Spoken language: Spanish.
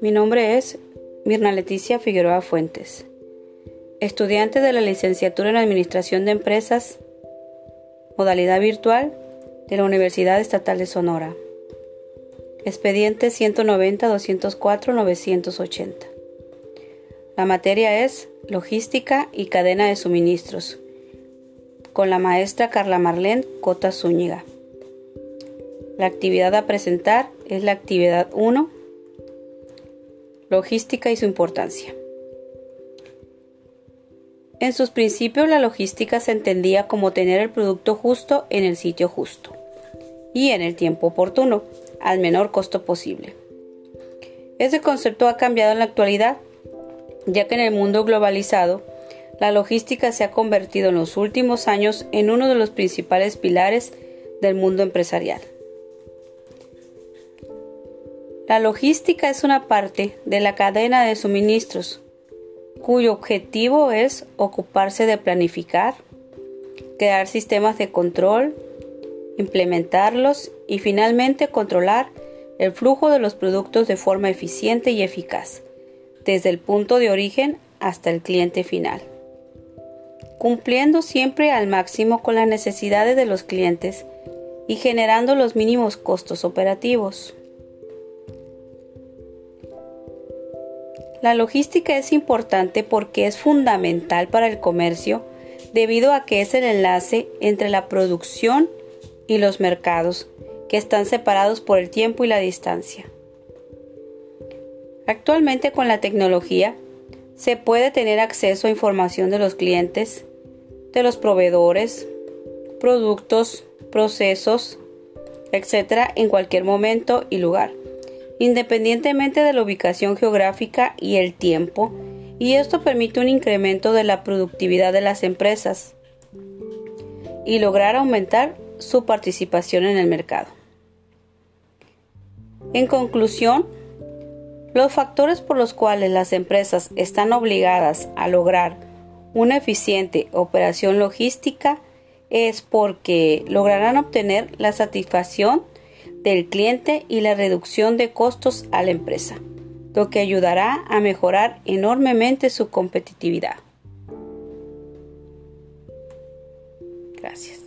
Mi nombre es Mirna Leticia Figueroa Fuentes, estudiante de la licenciatura en Administración de Empresas, modalidad virtual de la Universidad Estatal de Sonora. Expediente 190-204-980. La materia es Logística y Cadena de Suministros, con la maestra Carla Marlene Cota Zúñiga. La actividad a presentar es la actividad 1 Logística y su importancia. En sus principios la logística se entendía como tener el producto justo en el sitio justo y en el tiempo oportuno, al menor costo posible. Ese concepto ha cambiado en la actualidad, ya que en el mundo globalizado, la logística se ha convertido en los últimos años en uno de los principales pilares del mundo empresarial. La logística es una parte de la cadena de suministros cuyo objetivo es ocuparse de planificar, crear sistemas de control, implementarlos y finalmente controlar el flujo de los productos de forma eficiente y eficaz, desde el punto de origen hasta el cliente final, cumpliendo siempre al máximo con las necesidades de los clientes y generando los mínimos costos operativos. La logística es importante porque es fundamental para el comercio debido a que es el enlace entre la producción y los mercados, que están separados por el tiempo y la distancia. Actualmente con la tecnología se puede tener acceso a información de los clientes, de los proveedores, productos, procesos, etc. en cualquier momento y lugar independientemente de la ubicación geográfica y el tiempo, y esto permite un incremento de la productividad de las empresas y lograr aumentar su participación en el mercado. En conclusión, los factores por los cuales las empresas están obligadas a lograr una eficiente operación logística es porque lograrán obtener la satisfacción del cliente y la reducción de costos a la empresa, lo que ayudará a mejorar enormemente su competitividad. Gracias.